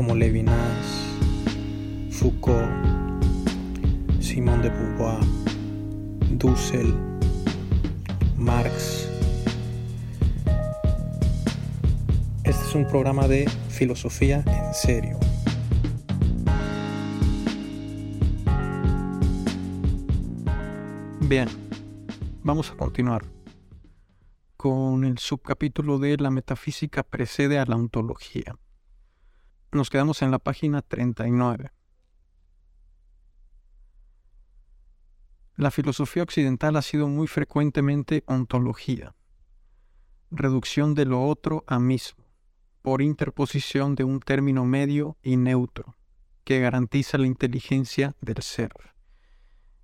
como Levinas, Foucault, Simón de Beauvoir, Dussel, Marx. Este es un programa de filosofía en serio. Bien, vamos a continuar con el subcapítulo de la metafísica precede a la ontología. Nos quedamos en la página 39. La filosofía occidental ha sido muy frecuentemente ontología, reducción de lo otro a mismo, por interposición de un término medio y neutro, que garantiza la inteligencia del ser.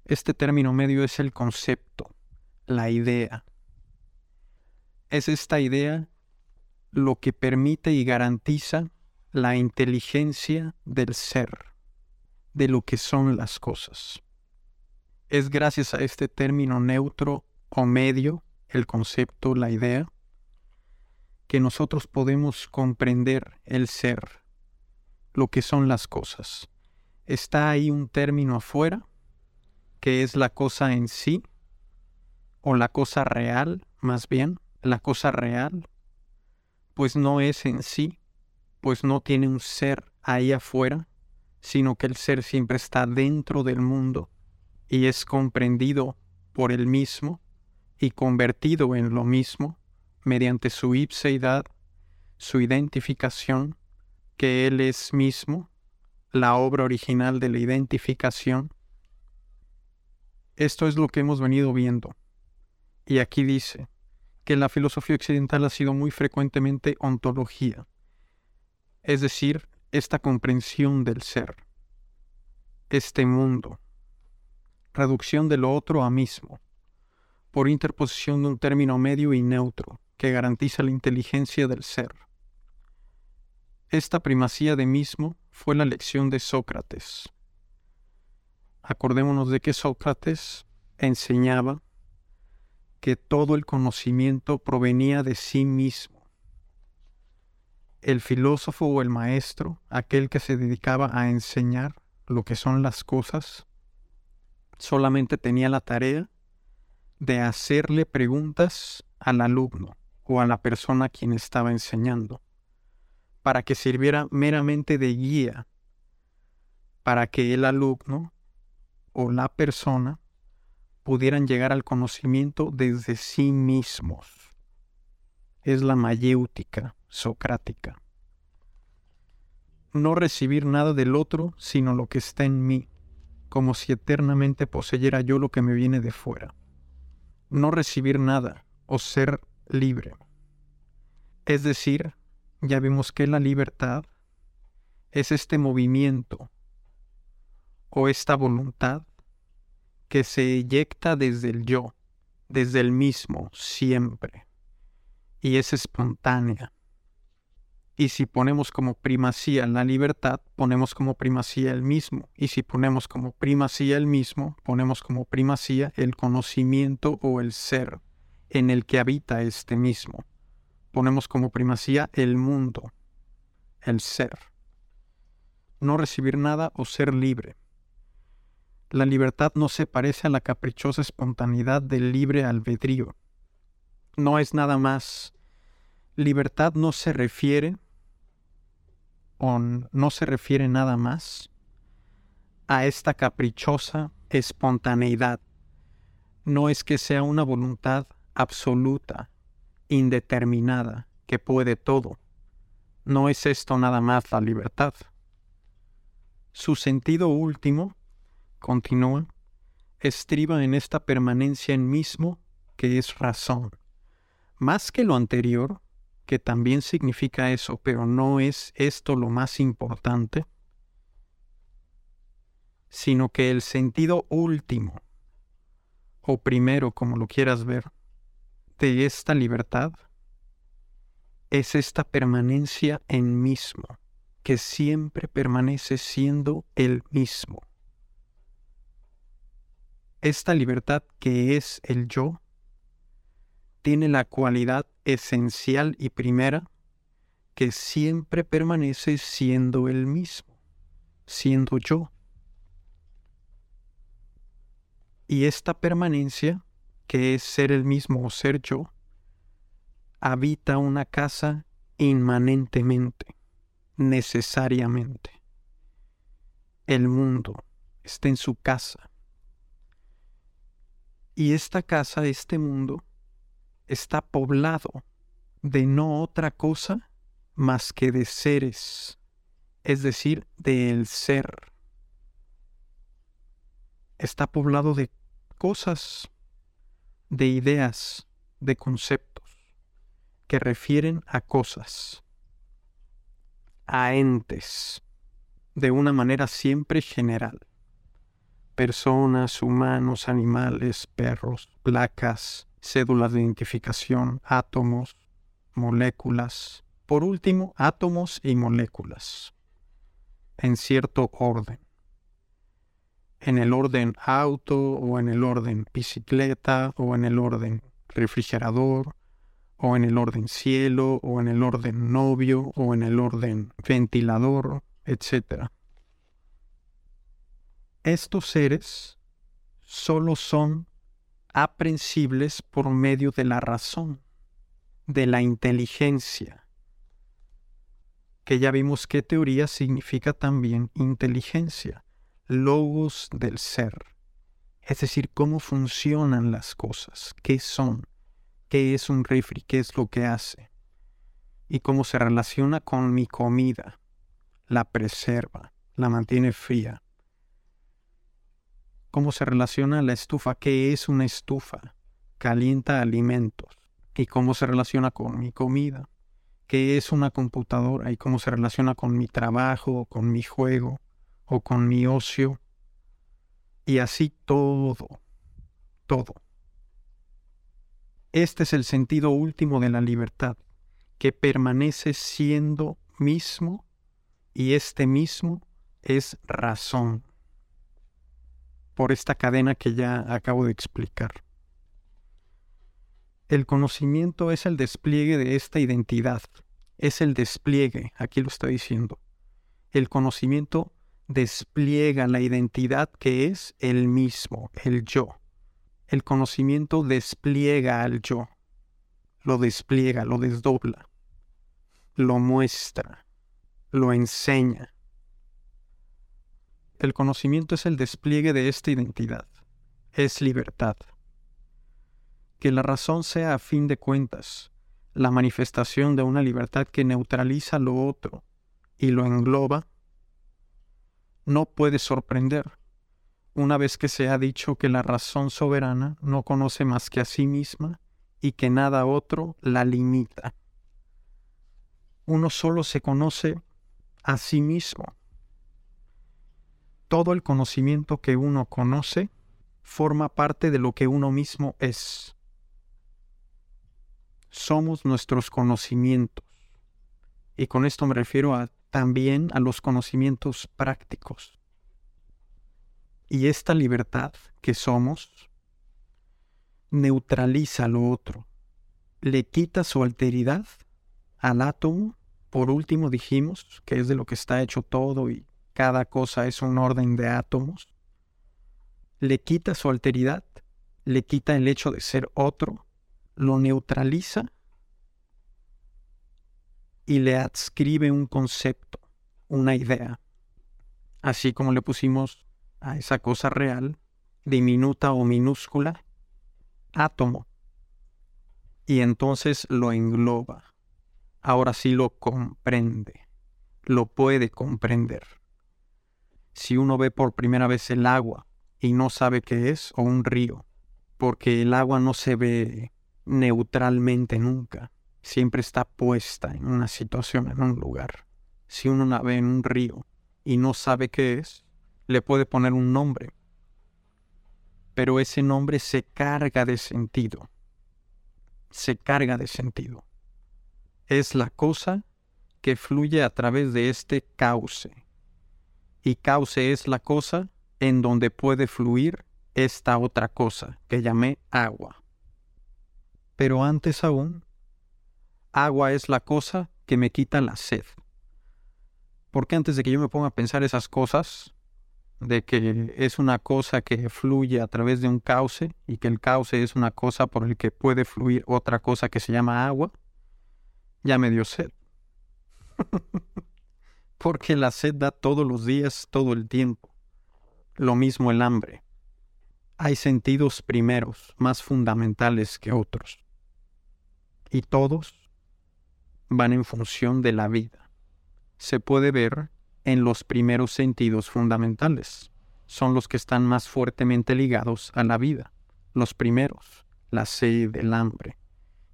Este término medio es el concepto, la idea. Es esta idea lo que permite y garantiza la inteligencia del ser, de lo que son las cosas. Es gracias a este término neutro o medio, el concepto, la idea, que nosotros podemos comprender el ser, lo que son las cosas. Está ahí un término afuera que es la cosa en sí, o la cosa real, más bien, la cosa real, pues no es en sí, pues no tiene un ser ahí afuera, sino que el ser siempre está dentro del mundo y es comprendido por el mismo y convertido en lo mismo mediante su ipseidad, su identificación, que Él es mismo, la obra original de la identificación, esto es lo que hemos venido viendo. Y aquí dice que la filosofía occidental ha sido muy frecuentemente ontología, es decir, esta comprensión del ser, este mundo, reducción de lo otro a mismo, por interposición de un término medio y neutro que garantiza la inteligencia del ser. Esta primacía de mismo fue la lección de Sócrates, Acordémonos de que Sócrates enseñaba que todo el conocimiento provenía de sí mismo. El filósofo o el maestro, aquel que se dedicaba a enseñar lo que son las cosas, solamente tenía la tarea de hacerle preguntas al alumno o a la persona a quien estaba enseñando, para que sirviera meramente de guía, para que el alumno o la persona pudieran llegar al conocimiento desde sí mismos. Es la mayéutica socrática. No recibir nada del otro sino lo que está en mí, como si eternamente poseyera yo lo que me viene de fuera. No recibir nada o ser libre. Es decir, ya vimos que la libertad es este movimiento o esta voluntad que se eyecta desde el yo, desde el mismo, siempre, y es espontánea. Y si ponemos como primacía la libertad, ponemos como primacía el mismo. Y si ponemos como primacía el mismo, ponemos como primacía el conocimiento o el ser en el que habita este mismo. Ponemos como primacía el mundo, el ser. No recibir nada o ser libre. La libertad no se parece a la caprichosa espontaneidad del libre albedrío. No es nada más. Libertad no se refiere, o no se refiere nada más a esta caprichosa espontaneidad. No es que sea una voluntad absoluta, indeterminada, que puede todo. No es esto nada más la libertad. Su sentido último continúa, estriba en esta permanencia en mismo que es razón. Más que lo anterior, que también significa eso, pero no es esto lo más importante, sino que el sentido último, o primero como lo quieras ver, de esta libertad es esta permanencia en mismo, que siempre permanece siendo el mismo. Esta libertad que es el yo tiene la cualidad esencial y primera que siempre permanece siendo el mismo, siendo yo. Y esta permanencia, que es ser el mismo o ser yo, habita una casa inmanentemente, necesariamente. El mundo está en su casa. Y esta casa, este mundo, está poblado de no otra cosa más que de seres, es decir, del ser. Está poblado de cosas, de ideas, de conceptos que refieren a cosas, a entes, de una manera siempre general. Personas, humanos, animales, perros, placas, cédulas de identificación, átomos, moléculas. Por último, átomos y moléculas, en cierto orden. En el orden auto o en el orden bicicleta o en el orden refrigerador o en el orden cielo, o en el orden novio, o en el orden ventilador, etc. Estos seres solo son aprensibles por medio de la razón, de la inteligencia, que ya vimos que teoría significa también inteligencia, logos del ser, es decir, cómo funcionan las cosas, qué son, qué es un refri, qué es lo que hace y cómo se relaciona con mi comida. La preserva, la mantiene fría. Cómo se relaciona la estufa, qué es una estufa, calienta alimentos y cómo se relaciona con mi comida. ¿Qué es una computadora y cómo se relaciona con mi trabajo, con mi juego o con mi ocio? Y así todo, todo. Este es el sentido último de la libertad, que permanece siendo mismo y este mismo es razón. Por esta cadena que ya acabo de explicar. El conocimiento es el despliegue de esta identidad. Es el despliegue, aquí lo está diciendo. El conocimiento despliega la identidad que es el mismo, el yo el conocimiento despliega al yo, lo despliega, lo desdobla, lo muestra, lo enseña. El conocimiento es el despliegue de esta identidad, es libertad. Que la razón sea a fin de cuentas la manifestación de una libertad que neutraliza lo otro y lo engloba, no puede sorprender una vez que se ha dicho que la razón soberana no conoce más que a sí misma y que nada otro la limita. Uno solo se conoce a sí mismo. Todo el conocimiento que uno conoce forma parte de lo que uno mismo es. Somos nuestros conocimientos. Y con esto me refiero también a los conocimientos prácticos y esta libertad que somos neutraliza lo otro, le quita su alteridad al átomo. Por último dijimos que es de lo que está hecho todo y cada cosa es un orden de átomos. Le quita su alteridad, le quita el hecho de ser otro, lo neutraliza y le adscribe un concepto, una idea. Así como le pusimos a esa cosa real, diminuta o minúscula, átomo. Y entonces lo engloba. Ahora sí lo comprende, lo puede comprender. Si uno ve por primera vez el agua y no sabe qué es, o un río, porque el agua no se ve neutralmente nunca, siempre está puesta en una situación, en un lugar. Si uno la ve en un río y no sabe qué es, le puede poner un nombre, pero ese nombre se carga de sentido, se carga de sentido. Es la cosa que fluye a través de este cauce. Y cauce es la cosa en donde puede fluir esta otra cosa que llamé agua. Pero antes aún, agua es la cosa que me quita la sed. Porque antes de que yo me ponga a pensar esas cosas, de que es una cosa que fluye a través de un cauce y que el cauce es una cosa por el que puede fluir otra cosa que se llama agua, ya me dio sed. Porque la sed da todos los días, todo el tiempo. Lo mismo el hambre. Hay sentidos primeros, más fundamentales que otros. Y todos van en función de la vida. Se puede ver en los primeros sentidos fundamentales. Son los que están más fuertemente ligados a la vida. Los primeros, la sed, el hambre,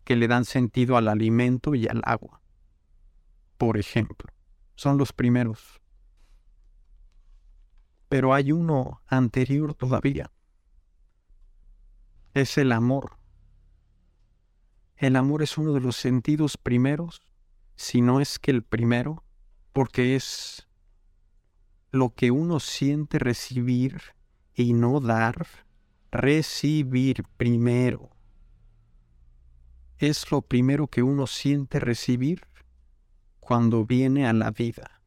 que le dan sentido al alimento y al agua. Por ejemplo, son los primeros. Pero hay uno anterior todavía. Es el amor. El amor es uno de los sentidos primeros, si no es que el primero, porque es lo que uno siente recibir y no dar, recibir primero. Es lo primero que uno siente recibir cuando viene a la vida,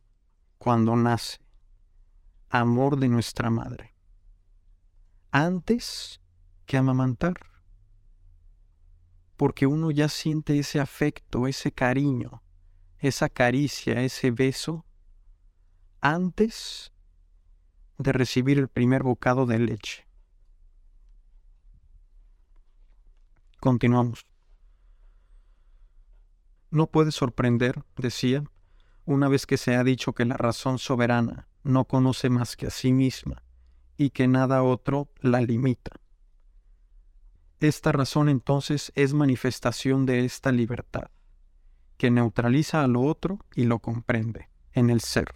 cuando nace. Amor de nuestra madre. Antes que amamantar. Porque uno ya siente ese afecto, ese cariño, esa caricia, ese beso antes de recibir el primer bocado de leche. Continuamos. No puede sorprender, decía, una vez que se ha dicho que la razón soberana no conoce más que a sí misma y que nada otro la limita. Esta razón entonces es manifestación de esta libertad, que neutraliza a lo otro y lo comprende en el ser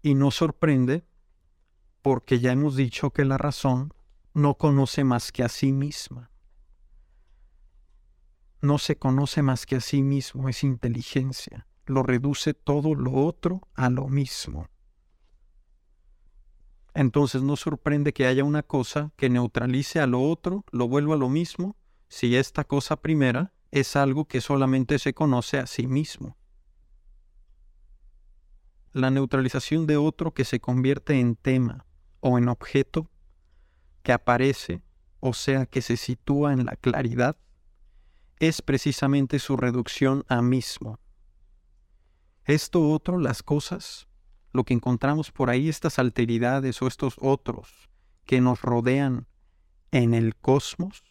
y no sorprende porque ya hemos dicho que la razón no conoce más que a sí misma. No se conoce más que a sí mismo, es inteligencia. Lo reduce todo lo otro a lo mismo. Entonces no sorprende que haya una cosa que neutralice a lo otro, lo vuelva a lo mismo, si esta cosa primera es algo que solamente se conoce a sí mismo la neutralización de otro que se convierte en tema o en objeto que aparece, o sea, que se sitúa en la claridad, es precisamente su reducción a mismo. Esto otro, las cosas, lo que encontramos por ahí, estas alteridades o estos otros que nos rodean en el cosmos,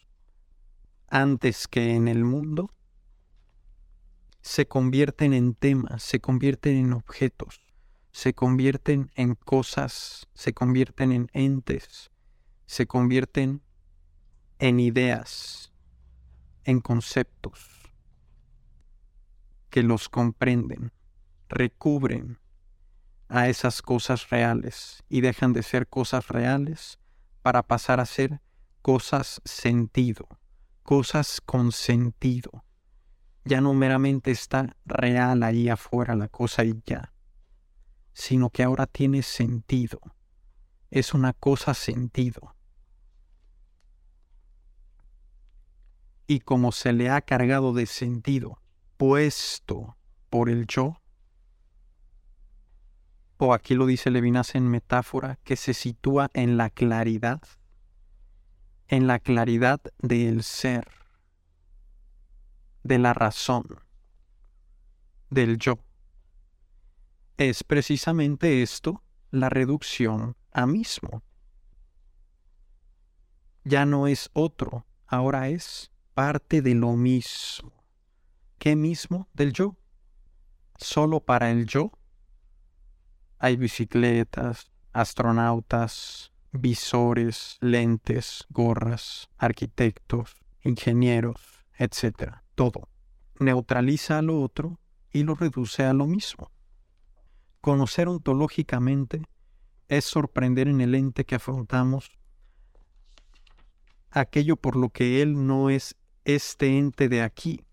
antes que en el mundo, se convierten en temas, se convierten en objetos se convierten en cosas, se convierten en entes, se convierten en ideas, en conceptos que los comprenden, recubren a esas cosas reales y dejan de ser cosas reales para pasar a ser cosas sentido, cosas con sentido. Ya no meramente está real ahí afuera la cosa y ya sino que ahora tiene sentido. Es una cosa sentido. Y como se le ha cargado de sentido, puesto por el yo, o aquí lo dice Levinas en metáfora, que se sitúa en la claridad, en la claridad del ser, de la razón, del yo. Es precisamente esto la reducción a mismo. Ya no es otro, ahora es parte de lo mismo. ¿Qué mismo? Del yo. Solo para el yo hay bicicletas, astronautas, visores, lentes, gorras, arquitectos, ingenieros, etc. Todo. Neutraliza a lo otro y lo reduce a lo mismo Conocer ontológicamente es sorprender en el ente que afrontamos aquello por lo que él no es este ente de aquí,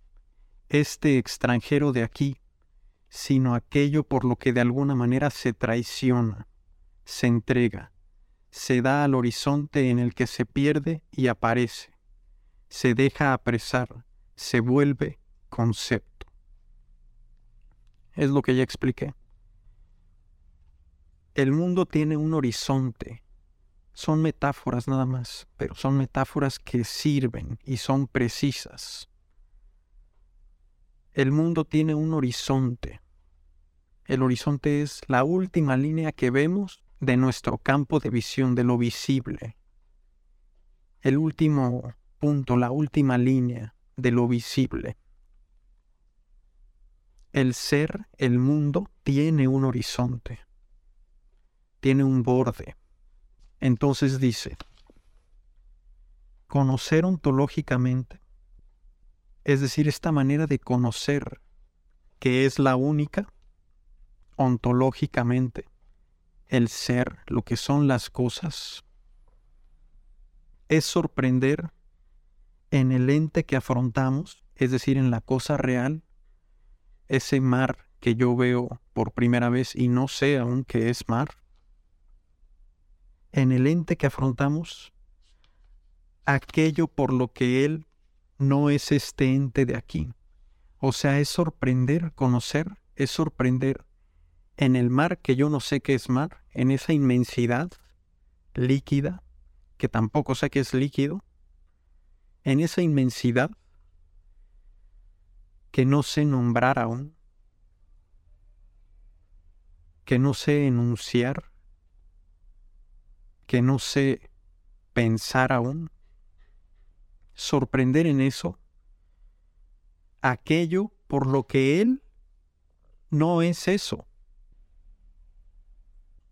este extranjero de aquí, sino aquello por lo que de alguna manera se traiciona, se entrega, se da al horizonte en el que se pierde y aparece, se deja apresar, se vuelve concepto. Es lo que ya expliqué. El mundo tiene un horizonte. Son metáforas nada más, pero son metáforas que sirven y son precisas. El mundo tiene un horizonte. El horizonte es la última línea que vemos de nuestro campo de visión, de lo visible. El último punto, la última línea de lo visible. El ser, el mundo, tiene un horizonte tiene un borde. Entonces dice, conocer ontológicamente, es decir, esta manera de conocer que es la única, ontológicamente, el ser, lo que son las cosas, es sorprender en el ente que afrontamos, es decir, en la cosa real, ese mar que yo veo por primera vez y no sé aún que es mar, en el ente que afrontamos aquello por lo que Él no es este ente de aquí. O sea, es sorprender, conocer, es sorprender en el mar que yo no sé qué es mar, en esa inmensidad líquida, que tampoco sé qué es líquido, en esa inmensidad que no sé nombrar aún, que no sé enunciar, que no sé pensar aún, sorprender en eso aquello por lo que Él no es eso.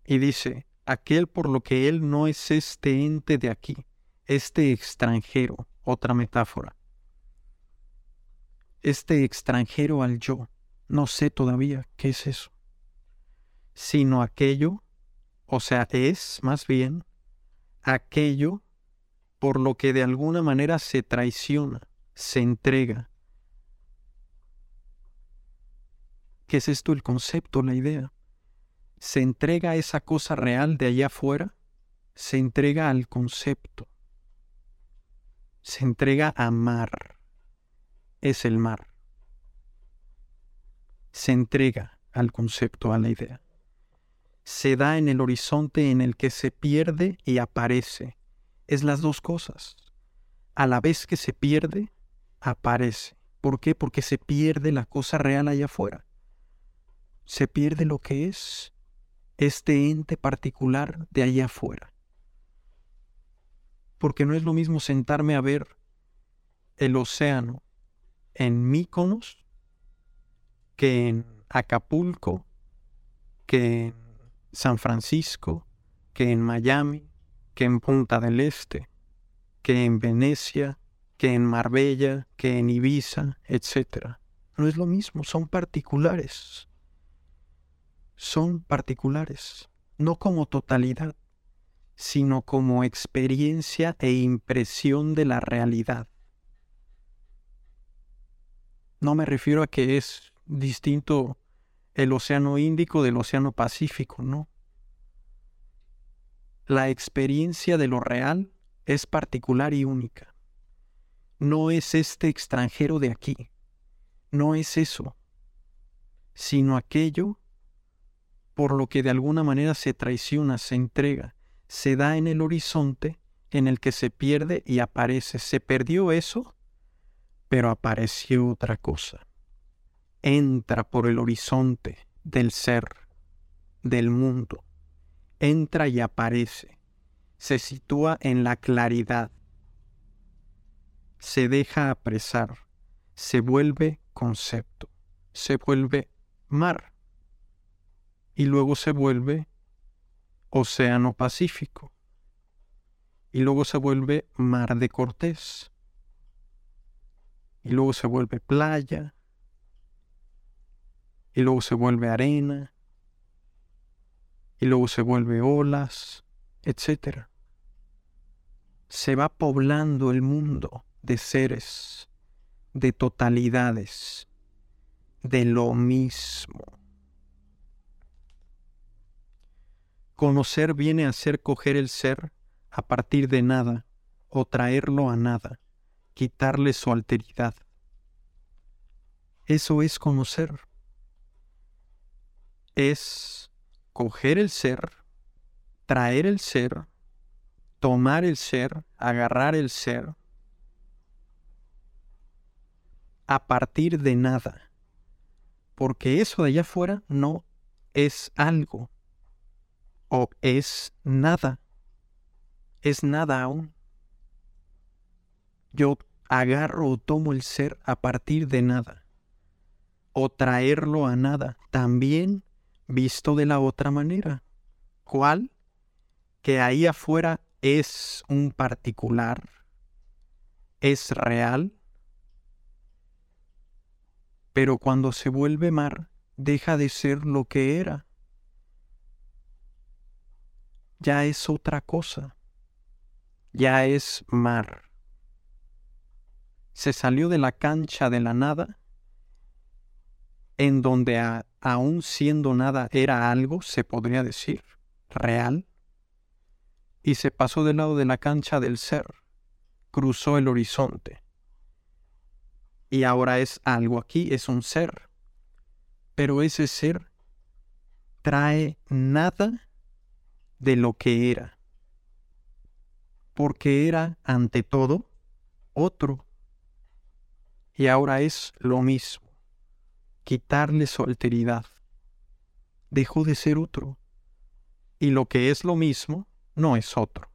Y dice, aquel por lo que Él no es este ente de aquí, este extranjero, otra metáfora. Este extranjero al yo, no sé todavía qué es eso, sino aquello o sea, es más bien aquello por lo que de alguna manera se traiciona, se entrega. ¿Qué es esto el concepto, la idea? Se entrega a esa cosa real de allá afuera, se entrega al concepto, se entrega a mar, es el mar, se entrega al concepto, a la idea se da en el horizonte en el que se pierde y aparece. Es las dos cosas. A la vez que se pierde, aparece. ¿Por qué? Porque se pierde la cosa real allá afuera. Se pierde lo que es este ente particular de allá afuera. Porque no es lo mismo sentarme a ver el océano en Míconos que en Acapulco, que en San Francisco, que en Miami, que en Punta del Este, que en Venecia, que en Marbella, que en Ibiza, etc. No es lo mismo, son particulares. Son particulares, no como totalidad, sino como experiencia e impresión de la realidad. No me refiero a que es distinto el Océano Índico del Océano Pacífico, ¿no? La experiencia de lo real es particular y única. No es este extranjero de aquí, no es eso, sino aquello por lo que de alguna manera se traiciona, se entrega, se da en el horizonte en el que se pierde y aparece. Se perdió eso, pero apareció otra cosa entra por el horizonte del ser, del mundo, entra y aparece, se sitúa en la claridad, se deja apresar, se vuelve concepto, se vuelve mar. Y luego se vuelve océano Pacífico. Y luego se vuelve mar de Cortés. Y luego se vuelve playa y luego se vuelve arena, y luego se vuelve olas, etc. Se va poblando el mundo de seres, de totalidades, de lo mismo. Conocer viene a ser coger el ser a partir de nada o traerlo a nada, quitarle su alteridad. Eso es conocer. Es coger el ser, traer el ser, tomar el ser, agarrar el ser, a partir de nada. Porque eso de allá afuera no es algo. O es nada. Es nada aún. Yo agarro o tomo el ser a partir de nada. O traerlo a nada. También visto de la otra manera. ¿Cuál? Que ahí afuera es un particular. Es real pero cuando se vuelve mar, deja de ser lo que era. Ya es otra cosa. Ya es mar. Se salió de la cancha de la nada, en donde aún siendo nada era algo, se podría decir, real, y se pasó del lado de la cancha del ser, cruzó el horizonte y ahora es algo aquí, es un ser. Pero ese ser trae nada de lo que era. Porque era, ante todo, otro. Y ahora es lo mismo. Quitarle su alteridad. Dejó de ser otro. Y lo que es lo mismo no es otro.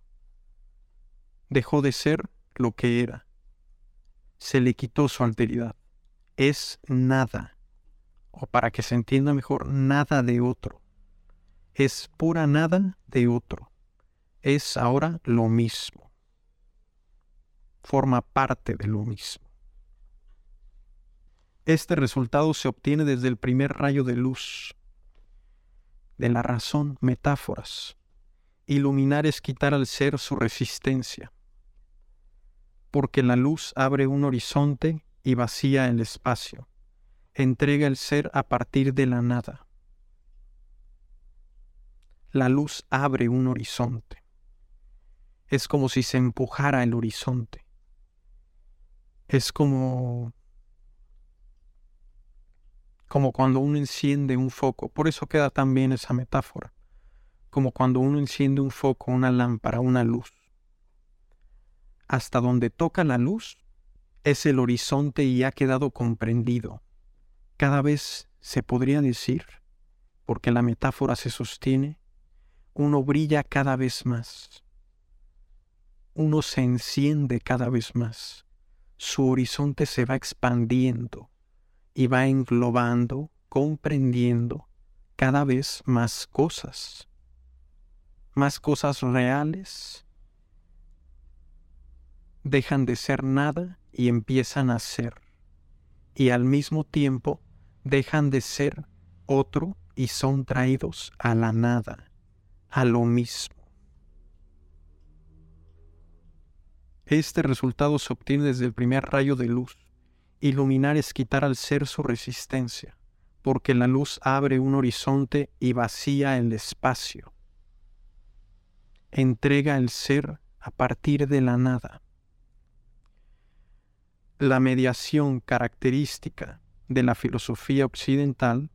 Dejó de ser lo que era se le quitó su alteridad. Es nada, o para que se entienda mejor, nada de otro. Es pura nada de otro. Es ahora lo mismo. Forma parte de lo mismo. Este resultado se obtiene desde el primer rayo de luz, de la razón, metáforas. Iluminar es quitar al ser su resistencia porque la luz abre un horizonte y vacía el espacio, entrega el ser a partir de la nada. La luz abre un horizonte. Es como si se empujara el horizonte. Es como como cuando uno enciende un foco. Por eso queda tan bien esa metáfora. Como cuando uno enciende un foco, una lámpara, una luz hasta donde toca la luz es el horizonte y ha quedado comprendido. Cada vez se podría decir, porque la metáfora se sostiene, uno brilla cada vez más. Uno se enciende cada vez más. Su horizonte se va expandiendo y va englobando, comprendiendo cada vez más cosas. Más cosas reales, dejan de ser nada y empiezan a ser. Y al mismo tiempo dejan de ser otro y son traídos a la nada, a lo mismo. Este resultado se obtiene desde el primer rayo de luz. Iluminar es quitar al ser su resistencia, porque la luz abre un horizonte y vacía el espacio. Entrega el ser a partir de la nada la mediación característica de la filosofía occidental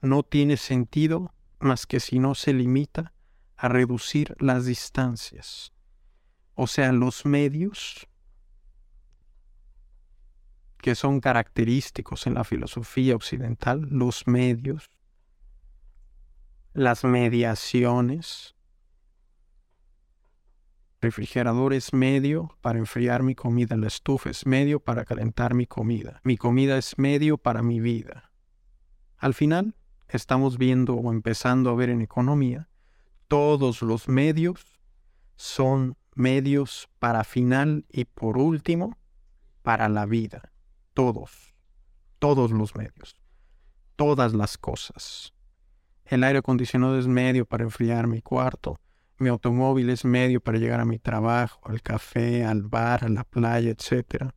no tiene sentido más que si no se limita a reducir las distancias, o sea, los medios que son característicos en la filosofía occidental, los medios, las mediaciones, refrigerador es medio para enfriar mi comida, la estufa es medio para calentar mi comida, mi comida es medio para mi vida. Al final, estamos viendo o empezando a ver en economía, todos los medios son medios para final y por último, para la vida. Todos, todos los medios, todas las cosas. El aire acondicionado es medio para enfriar mi cuarto. Mi automóvil es medio para llegar a mi trabajo, al café, al bar, a la playa, etc.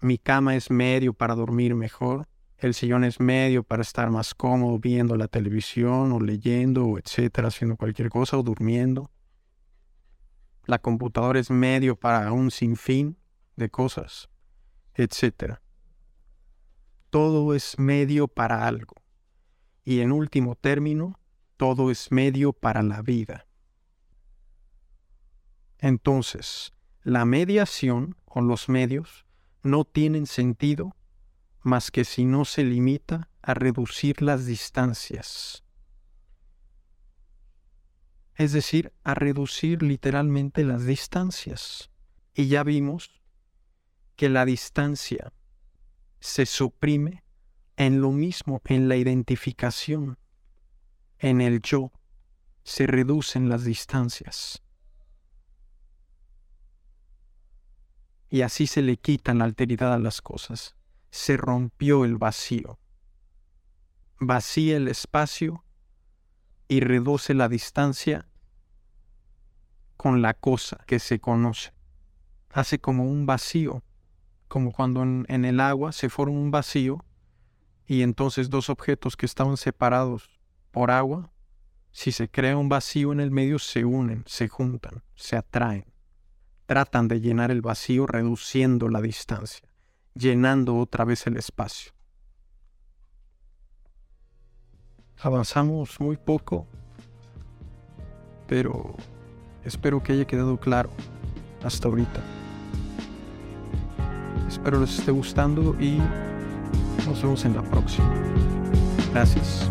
Mi cama es medio para dormir mejor. El sillón es medio para estar más cómodo viendo la televisión o leyendo o etcétera, haciendo cualquier cosa o durmiendo. La computadora es medio para un sinfín de cosas, etcétera. Todo es medio para algo. Y en último término, todo es medio para la vida. Entonces, la mediación o los medios no tienen sentido más que si no se limita a reducir las distancias. Es decir, a reducir literalmente las distancias. Y ya vimos que la distancia se suprime en lo mismo, en la identificación, en el yo, se reducen las distancias. Y así se le quita la alteridad a las cosas. Se rompió el vacío. Vacía el espacio y reduce la distancia con la cosa que se conoce. Hace como un vacío, como cuando en, el agua se forma un vacío y entonces dos objetos que estaban separados por agua, si se crea un vacío en el medio, se unen, se juntan, se atraen. Tratan de llenar el vacío reduciendo la distancia, llenando otra vez el espacio. Avanzamos muy poco, pero espero que haya quedado claro hasta ahorita. Espero les esté gustando y nos vemos en la próxima. Gracias.